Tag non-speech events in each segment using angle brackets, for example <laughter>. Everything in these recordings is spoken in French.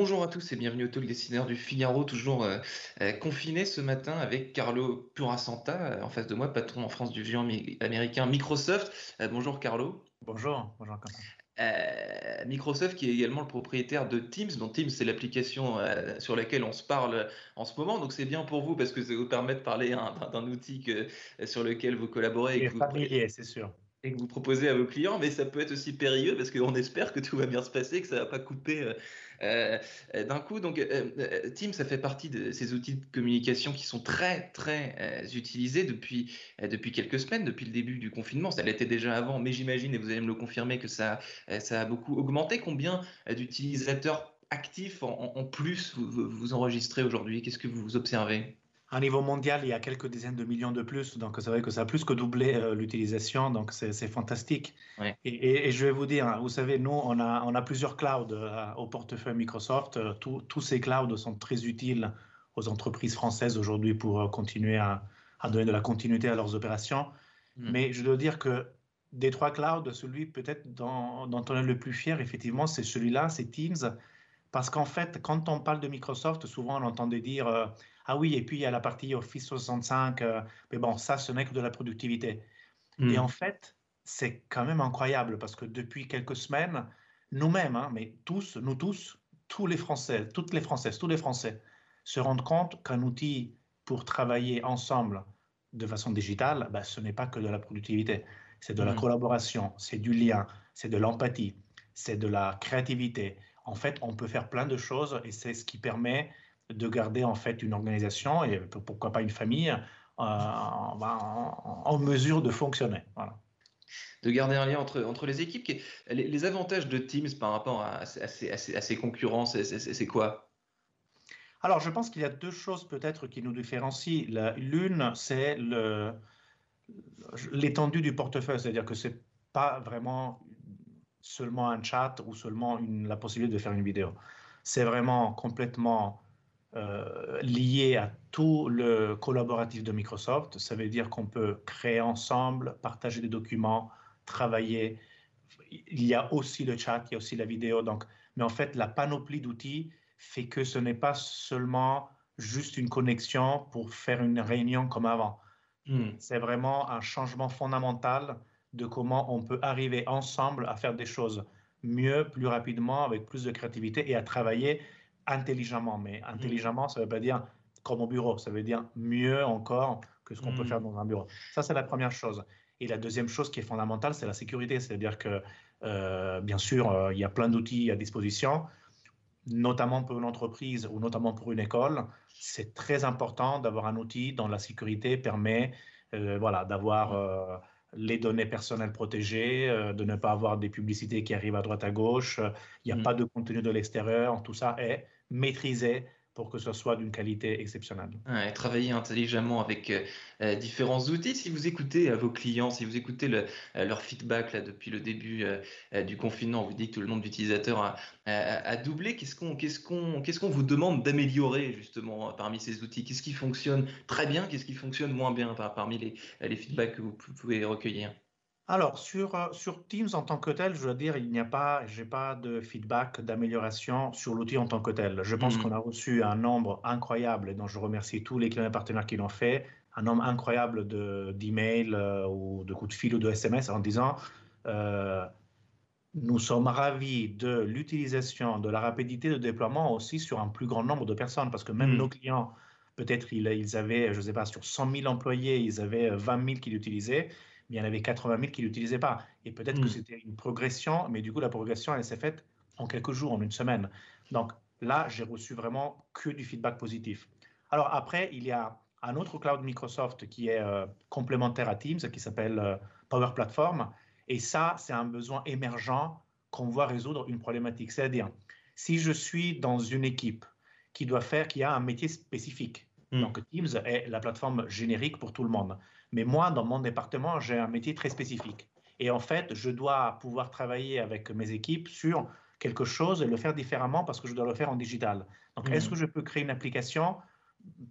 Bonjour à tous et bienvenue au Talk Dessineur du Figaro, toujours euh, euh, confiné ce matin avec Carlo Purasanta euh, en face de moi, patron en France du géant américain Microsoft. bonjour Carlo. Bonjour, bonjour Microsoft qui est également le propriétaire de Teams, dont Teams c'est l'application sur laquelle on se parle en ce moment, donc c'est bien pour vous parce que ça vous permet de parler d'un outil sur lequel vous collaborez. Et, familier, c'est sûr et que vous proposez à vos clients, mais ça peut être aussi périlleux parce qu'on espère que tout va bien se passer, que ça ne va pas couper euh, euh, d'un coup. Donc, euh, ça fait partie de ces outils de communication qui sont très, très utilisés depuis, depuis quelques semaines, depuis le début du confinement. Ça l'était déjà avant, mais j'imagine, et vous allez me le confirmer, que ça, ça a beaucoup augmenté. Combien d'utilisateurs actifs en, plus vous, vous enregistrez aujourd'hui? Qu'est-ce que vous observez? À niveau mondial, il y a quelques dizaines de millions de plus, donc c'est vrai que ça a plus que doublé euh, l'utilisation, donc c'est fantastique. Et, je vais vous dire, hein, vous savez, nous, on a, on a plusieurs clouds euh, au portefeuille Microsoft. Euh, tous ces clouds sont très utiles aux entreprises françaises aujourd'hui pour continuer à, donner de la continuité à leurs opérations. Hmm. Mais je dois dire que des trois clouds, celui peut-être dont, dont, on est le plus fier, effectivement, c'est celui-là, c'est Teams. Parce qu'en fait, quand on parle de Microsoft, souvent on entendait dire ah oui, et puis il y a la partie Office 65, euh, mais bon, ça, ce n'est que de la productivité. Et hmm. en fait, c'est quand même incroyable parce que depuis quelques semaines, nous-mêmes, hein, mais tous, nous tous, tous les Français, toutes les Françaises, tous les Français, se rendent compte qu'un outil pour travailler ensemble de façon digitale, bah, ce n'est pas que de la productivité. C'est de la hmm. collaboration, c'est du lien, c'est de l'empathie, c'est de la créativité. En fait, on peut faire plein de choses et c'est ce qui permet de garder en fait une organisation et pourquoi pas une famille euh, en, mesure de fonctionner. De garder un lien entre, entre les équipes. Les, avantages de Teams par rapport à, ses, concurrents, c'est quoi? Alors, je pense qu'il y a deux choses peut-être qui nous différencient. L'une, c'est l'étendue du portefeuille, c'est-à-dire que c'est pas vraiment seulement un chat ou seulement une, la possibilité de faire une vidéo. C'est vraiment complètement euh, lié à tout le collaboratif de Microsoft. Ça veut dire qu'on peut créer ensemble, partager des documents, travailler. Il y a aussi le chat, il y a aussi la vidéo. Donc, mais en fait, la panoplie d'outils fait que ce n'est pas seulement juste une connexion pour faire une réunion comme avant. Hmm. C'est vraiment un changement fondamental de comment on peut arriver ensemble à faire des choses mieux, plus rapidement, avec plus de créativité et à travailler intelligemment. Mais intelligemment, ça ne veut pas dire comme au bureau, ça veut dire mieux encore que ce qu'on peut mm. faire dans un bureau. Ça, c'est la première chose. Et la deuxième chose qui est fondamentale, c'est la sécurité. C'est-à-dire que, euh, bien sûr, euh, il y a plein d'outils à disposition, notamment pour une entreprise ou notamment pour une école. C'est très important d'avoir un outil dont la sécurité permet euh, voilà, d'avoir les données personnelles protégées, de ne pas avoir des publicités qui arrivent à droite à gauche. Il n'y a pas de contenu de l'extérieur. Tout ça est maîtriser pour que ce soit d'une qualité exceptionnelle. travailler intelligemment avec euh, euh, différents outils. Si vous écoutez euh, vos clients, si vous écoutez leur feedback depuis le début du confinement, on vous dit que le nombre d'utilisateurs a, doublé. Qu'est-ce qu'on vous demande d'améliorer justement parmi ces outils? Qu'est-ce qui fonctionne très bien? Qu'est-ce qui fonctionne moins bien parmi les feedbacks que vous pouvez recueillir? Alors, sur, euh, sur Teams en tant que tel, je dois dire, il n'y a pas, j'ai pas de feedback, d'amélioration sur l'outil en tant que tel. Je pense hmm. qu'on a reçu un nombre incroyable, et dont je remercie tous les clients et partenaires qui l'ont fait, un nombre incroyable de, d'emails euh, ou de coups de fil ou de SMS en disant euh, nous sommes ravis de l'utilisation, de la rapidité de déploiement aussi sur un plus grand nombre de personnes, parce que même hmm. nos clients, peut-être ils, ils, avaient, je ne sais pas, sur 100 000 employés, ils avaient 20 000 qui l'utilisaient mais il y en avait 80 000 qui ne l'utilisaient pas. Et peut-être que hmm. c'était une progression, mais du coup, la progression, elle s'est faite en quelques jours, en une semaine. Donc là, j'ai reçu vraiment que du feedback positif. Alors après, il y a un autre cloud Microsoft qui est euh, complémentaire à Teams, qui s'appelle euh, Power Platform. Et ça, c'est un besoin émergent qu'on voit résoudre une problématique. C'est-à-dire, si je suis dans une équipe qui doit faire, qui a un métier spécifique, Hmm. Donc Teams est la plateforme générique pour tout le monde. Mais moi, dans mon département, j'ai un métier très spécifique. Et en fait, je dois pouvoir travailler avec mes équipes sur quelque chose et le faire différemment parce que je dois le faire en digital. Donc, est-ce hmm. que je peux créer une application,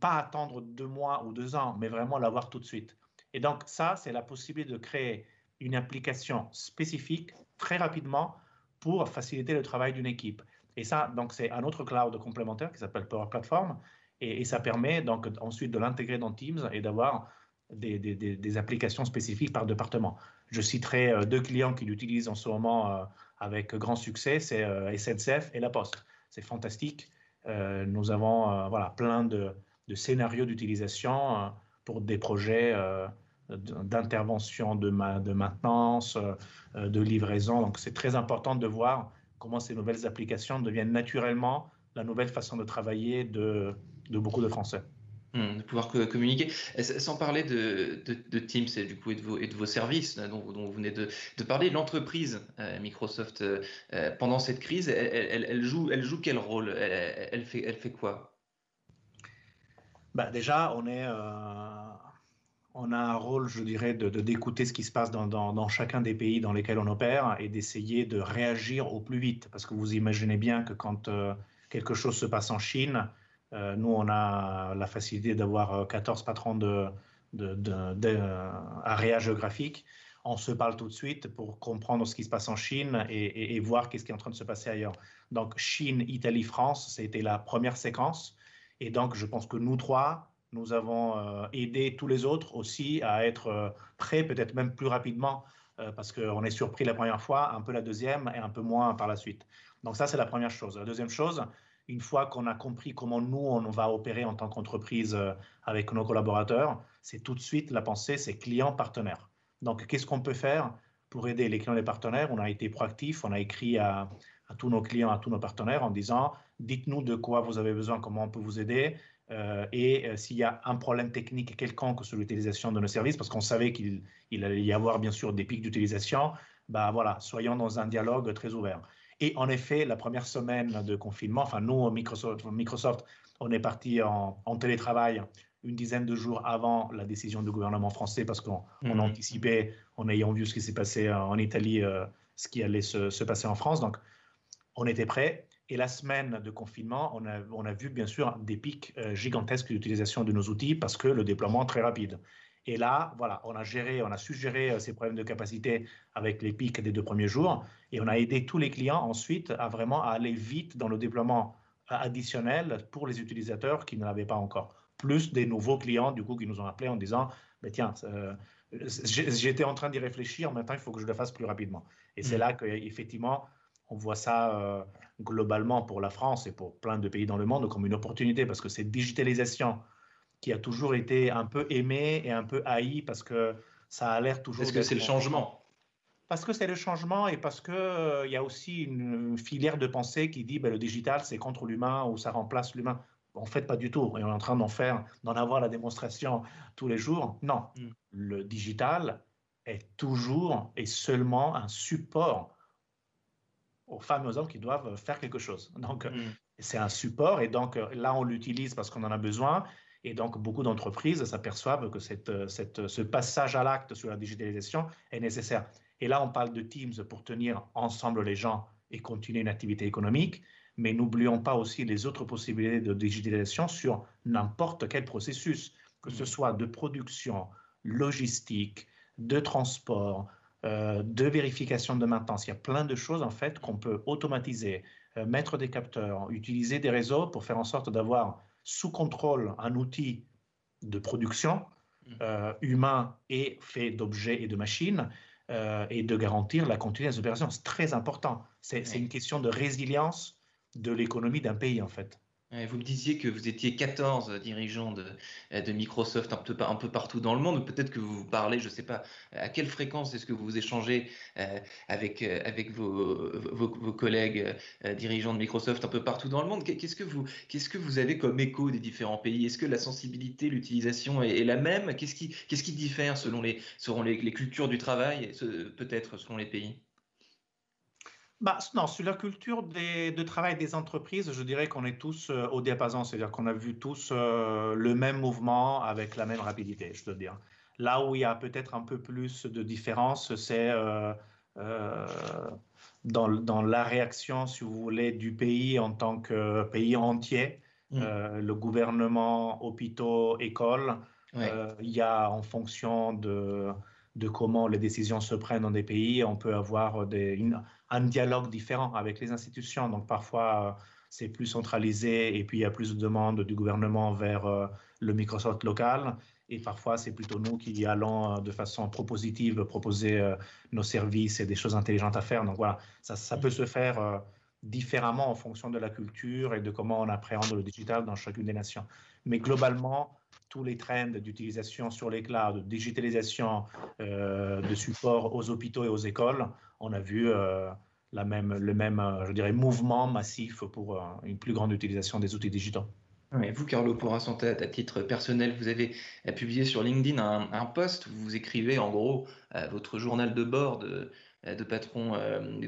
pas attendre deux mois ou deux ans, mais vraiment l'avoir tout de suite Et Et donc ça, c'est la possibilité de créer une application spécifique très rapidement pour faciliter le travail d'une équipe. Et ça, donc, c'est un autre cloud complémentaire qui s'appelle Power Platform. Et, ça permet donc ensuite de l'intégrer dans Teams et d'avoir des, applications spécifiques par département. Je citerai euh, deux clients qui l'utilisent en ce moment euh, avec grand succès, c'est euh, SNCF et La Poste. C'est fantastique. nous avons voilà, plein de, de scénarios d'utilisation pour des projets d'intervention, de, de, maintenance, de livraison. Donc c'est très important de voir comment ces nouvelles applications deviennent naturellement la nouvelle façon de travailler de, de beaucoup de Français. Hmm, de pouvoir communiquer. Sans parler de, de, Teams et, du coup, et, de, vos, et de vos services dont, vous venez de, parler, l'entreprise euh, Microsoft, euh, euh, pendant cette crise, elle, elle, joue, elle joue quel rôle? Elle, fait, elle fait quoi? Bah Déjà, on est on a un rôle, je dirais, de, d'écouter ce qui se passe dans, chacun des pays dans lesquels on opère et d'essayer de réagir au plus vite. Parce que vous imaginez bien que quand euh, quelque chose se passe en Chine, euh, nous, on a la facilité d'avoir 14 euh, patrons de, de, géographique. On se parle tout de suite pour comprendre ce qui se passe en Chine et, et voir qu'est-ce qui est en train de se passer ailleurs. Donc, Chine, Italie, France, c'était la première séquence. Et donc, je pense que nous trois, nous avons euh, aidé tous les autres aussi à être euh, prêts, peut-être même plus rapidement, euh, parce qu'on est surpris la première fois, un peu la deuxième et un peu moins par la suite. Donc ça, c'est la première chose. La deuxième chose, une fois qu'on a compris comment nous, on va opérer en tant qu'entreprise avec nos collaborateurs, c'est tout de suite la pensée, c'est client-partenaire. Donc, qu'est-ce qu'on peut faire pour aider les clients et les partenaires? On a été proactif, on a écrit à, à tous nos clients, à tous nos partenaires en disant, dites-nous de quoi vous avez besoin, comment on peut vous aider. Euh, et euh, s'il y a un problème technique quelconque sur l'utilisation de nos services, parce qu'on savait qu'il allait y avoir bien sûr des pics d'utilisation, bah voilà, soyons dans un dialogue très ouvert. Et en effet, la première semaine de confinement, enfin nous, Microsoft, Microsoft on est parti en, télétravail une dizaine de jours avant la décision du gouvernement français parce qu'on mmh. anticipait, en ayant vu ce qui s'est passé en Italie, euh, ce qui allait se, se, passer en France. Donc, on était prêt. Et la semaine de confinement, on a, on a vu bien sûr des pics euh, gigantesques d'utilisation de nos outils parce que le déploiement est très rapide. Et là, voilà, on a géré, on a su gérer euh, ces problèmes de capacité avec les pics des deux premiers jours et on a aidé tous les clients ensuite à vraiment aller vite dans le déploiement euh, additionnel pour les utilisateurs qui ne l'avaient pas encore. Plus des nouveaux clients, du coup, qui nous ont appelés en disant, mais tiens, j'étais en train d'y réfléchir, maintenant il faut que je le fasse plus rapidement. Et c'est mmh. là qu'effectivement, on voit ça globalement pour la France et pour plein de pays dans le monde comme une opportunité parce que cette digitalisation qui a toujours été un peu aimée et un peu haïe parce que ça a l'air toujours. Parce que c'est le changement. Parce que c'est le changement et parce qu'il euh, il y a aussi une filière de pensée qui dit ben, le digital c'est contre l'humain ou ça remplace l'humain. En fait, pas du tout. Et on est en train d'en faire, d'en avoir la démonstration tous les jours. Non, mm. le digital est toujours et seulement un support aux femmes et aux hommes qui doivent faire quelque chose. Donc, mm. c'est un support et donc là, on l'utilise parce qu'on en a besoin. Et donc, beaucoup d'entreprises s'aperçoivent que cette, cette, ce passage à l'acte sur la digitalisation est nécessaire. Et là, on parle de Teams pour tenir ensemble les gens et continuer une activité économique, mais n'oublions pas aussi les autres possibilités de digitalisation sur n'importe quel processus, que ce mm. soit de production, logistique, de transport, euh, de vérification de maintenance. Il y a plein de choses en fait qu'on peut automatiser, euh, mettre des capteurs, utiliser des réseaux pour faire en sorte d'avoir sous contrôle un outil de production mmh. euh, humain et fait d'objets et de machines et de garantir la continuité des opérations. C'est très important. C'est une question de résilience de l'économie d'un pays en fait. Vous me disiez que vous étiez 14 dirigeants de, de Microsoft un peu, partout dans le monde. Peut-être que vous parlez, je ne sais pas, à quelle fréquence est-ce que vous échangez euh, avec, euh, avec vos, collègues euh, dirigeants de Microsoft un peu partout dans le monde? Qu'est-ce que vous, vous avez comme écho des différents pays? Est-ce que la sensibilité, l'utilisation est, la même? Qu'est-ce qui, diffère selon les cultures du travail, peut-être selon les pays? Bah, non, sur la culture de travail des entreprises, je dirais qu'on est tous euh, au diapason, c'est-à-dire qu'on a vu tous euh, le même mouvement avec la même rapidité, je dois dire. Là où il y a peut-être un peu plus de différence, c'est euh, dans, dans, la réaction, si vous voulez, du pays en tant que pays entier, mmh. le gouvernement, hôpitaux, écoles, il y a en fonction de, de comment les décisions se prennent dans des pays, on peut avoir des, un dialogue différent avec les institutions. Donc parfois, c'est plus centralisé et puis il y a plus de demandes du gouvernement vers le Microsoft local. Et parfois, c'est plutôt nous qui allons euh, de façon propositive proposer euh, nos services et des choses intelligentes à faire. Donc voilà, ça, peut se faire euh, différemment en fonction de la culture et de comment on appréhende le digital dans chacune des nations. Mais globalement, tous les trends d'utilisation sur les clouds, de digitalisation, de support aux hôpitaux et aux écoles, on a vu la même, le même, je dirais, mouvement massif pour une plus grande utilisation des outils digitaux. Et vous, Carlo Santé, à titre personnel, vous avez euh, publié sur LinkedIn un, post où vous écrivez en gros euh, votre journal de bord euh, de patron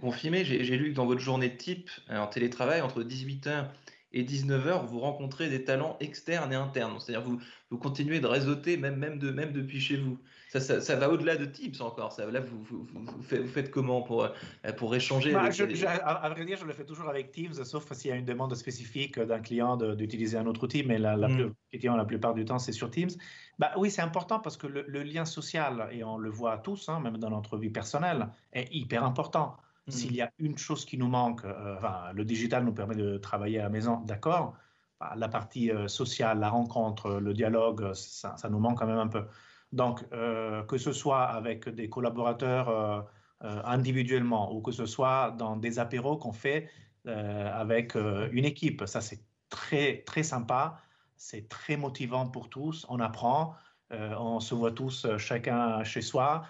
confirmé. J'ai lu que dans votre journée type en télétravail, entre 18h et 19h, vous rencontrez des talents externes et internes. C'est-à-dire vous, vous continuez de réseauter même depuis chez vous. Ça, ça, va au-delà de Tips encore. Ça, là, vous, vous, vous, faites, comment pour, euh, pour échanger bah, je, à, vrai dire, je le fais toujours avec Teams, sauf s'il y a une demande spécifique d'un client d'utiliser un autre outil, mais la, la, mm. la plupart du temps, c'est sur Teams. Bah, oui, c'est important parce que le, lien social, et on le voit tous, hein, même dans notre vie personnelle, est hyper important. Mm. S'il y a une chose qui nous manque, euh, enfin, le digital nous permet de travailler à la maison, d'accord. Bah, la partie euh, sociale, la rencontre, le dialogue, ça, ça, nous manque quand même un peu. Donc, euh, que ce soit avec des collaborateurs euh, euh, individuellement ou que ce soit dans des apéros qu'on fait avec une équipe, ça c'est très, très sympa, c'est très motivant pour tous, on apprend, on se voit tous chacun chez soi,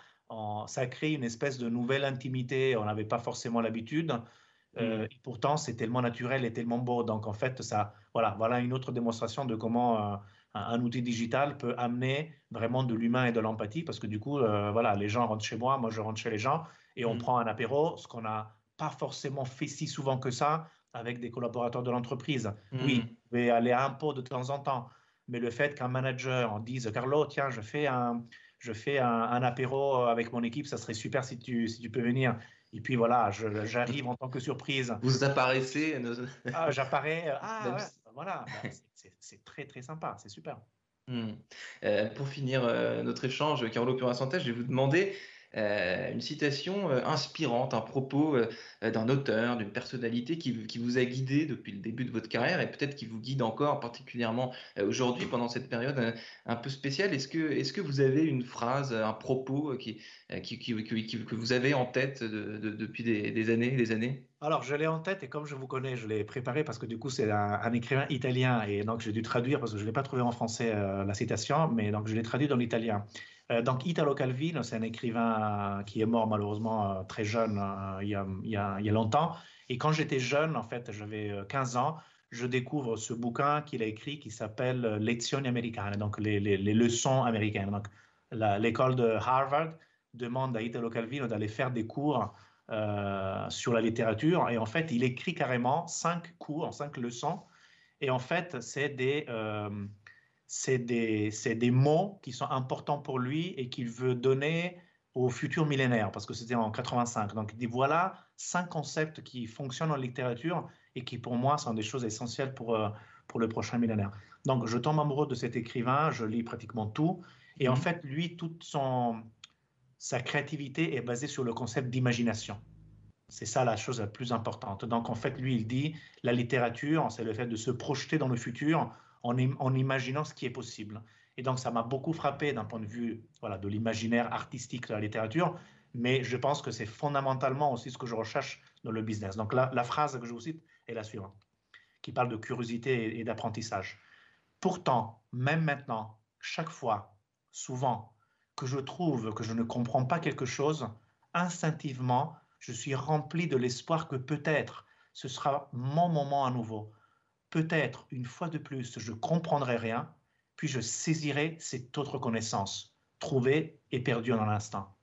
ça crée une espèce de nouvelle intimité, on n'avait pas forcément l'habitude. Mm. et pourtant, c'est tellement naturel et tellement beau. Donc, en fait, ça, voilà, voilà une autre démonstration de comment un, outil digital peut amener vraiment de l'humain et de l'empathie parce que du coup, euh, voilà, les gens rentrent chez moi, moi je rentre chez les gens et on mm. prend un apéro, ce qu'on n'a pas forcément fait si souvent que ça avec des collaborateurs de l'entreprise. Mm. Oui, vous pouvez aller à un pot de temps en temps, mais le fait qu'un manager dise Carlo, tiens, je fais un, je fais un, apéro avec mon équipe, ça serait super si tu, si tu peux venir. Et puis voilà, j'arrive en tant que surprise. Vous apparaissez. Ah, J'apparais. Ah, voilà, bah, c'est très très sympa, c'est super. Hmm. Euh, pour finir euh, notre échange, Carlo Purasanta, je vais vous demander euh, une citation inspirante, un propos d'un auteur, d'une personnalité qui, vous a guidé depuis le début de votre carrière et peut-être qui vous guide encore particulièrement aujourd'hui pendant cette période un peu spéciale. Est-ce que, est que vous avez une phrase, un propos qui, que vous avez en tête depuis des, années des années? Alors, je l'ai en tête et comme je vous connais, je l'ai préparé parce que du coup, c'est un, écrivain italien et donc j'ai dû traduire parce que je ne l'ai pas trouvé en français euh, la citation, mais donc je l'ai traduit dans l'italien. Euh, donc, Italo Calvino, c'est un écrivain qui est mort malheureusement euh, très jeune il y, a, longtemps. Et quand j'étais jeune, en fait, j'avais 15 ans, je découvre ce bouquin qu'il a écrit qui s'appelle Lezioni americane, donc les, leçons américaines. Donc, l'école de Harvard demande à Italo Calvino d'aller faire des cours euh, sur la littérature. Et en fait, il écrit carrément cinq cours, cinq leçons. Et en fait, c'est des, euh, des, des, mots qui sont importants pour lui et qu'il veut donner au futur millénaire, parce que c'était en 85. Donc, il dit voilà cinq concepts qui fonctionnent en littérature et qui, pour moi, sont des choses essentielles pour, euh, pour le prochain millénaire. Donc, je tombe amoureux de cet écrivain, je lis pratiquement tout. Et en mmh. fait, lui, toute son, sa créativité est basée sur le concept d'imagination. C'est ça la chose la plus importante. Donc en fait, lui, il dit, la littérature, c'est le fait de se projeter dans le futur en, imaginant ce qui est possible. Et donc ça m'a beaucoup frappé d'un point de vue voilà, de l'imaginaire artistique de la littérature, mais je pense que c'est fondamentalement aussi ce que je recherche dans le business. Donc la, la phrase que je vous cite est la suivante, qui parle de curiosité et d'apprentissage. Pourtant, même maintenant, chaque fois, souvent, que je trouve que je ne comprends pas quelque chose, instinctivement, je suis rempli de l'espoir que peut-être ce sera mon moment à nouveau. Peut-être, une fois de plus, je comprendrai rien, puis je saisirai cette autre connaissance, trouvée et perdue en un instant.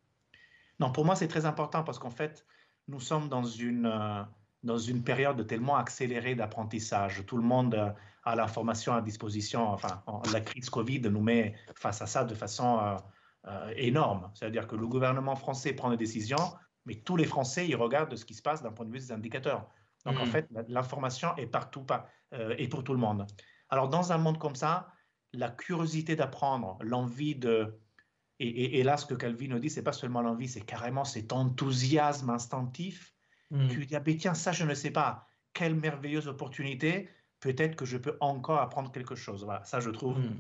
Non, pour moi, c'est très important parce qu'en fait, nous sommes dans une, euh, dans une période tellement accélérée d'apprentissage. Tout le monde euh, a l'information à disposition. Enfin, la crise Covid nous met face à ça de façon euh, euh, énorme. C'est-à-dire que le gouvernement français prend des décisions, mais tous les Français, ils regardent ce qui se passe d'un point de vue des indicateurs. Donc, en hmm. fait, l'information est partout pas, euh, et pour tout le monde. Alors, dans un monde comme ça, la curiosité d'apprendre, l'envie de... Et, et, là, ce que Calvin dit, c'est pas seulement l'envie, c'est carrément cet enthousiasme instinctif. Tu dis, ah ben tiens, ça, je ne sais pas. Quelle merveilleuse opportunité. Peut-être que je peux encore apprendre quelque chose. Voilà, ça, je trouve mm.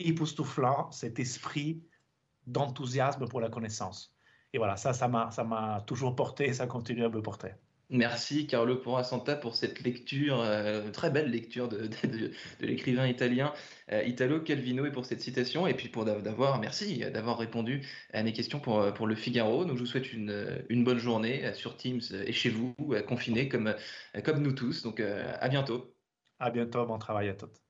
époustouflant, cet esprit d'enthousiasme pour la connaissance. Et voilà, ça, ça m'a toujours porté et ça continue à me porter. Merci Carlo Porasanta pour cette lecture, euh, très belle lecture <laughs> de, l'écrivain italien euh, Italo Calvino et pour cette citation et puis pour d'avoir, merci d'avoir répondu à mes questions pour, pour le Figaro. Donc je vous souhaite une, une bonne journée sur Teams et chez vous, confinés comme, comme nous tous. Donc à bientôt. À bientôt, bon travail à tous.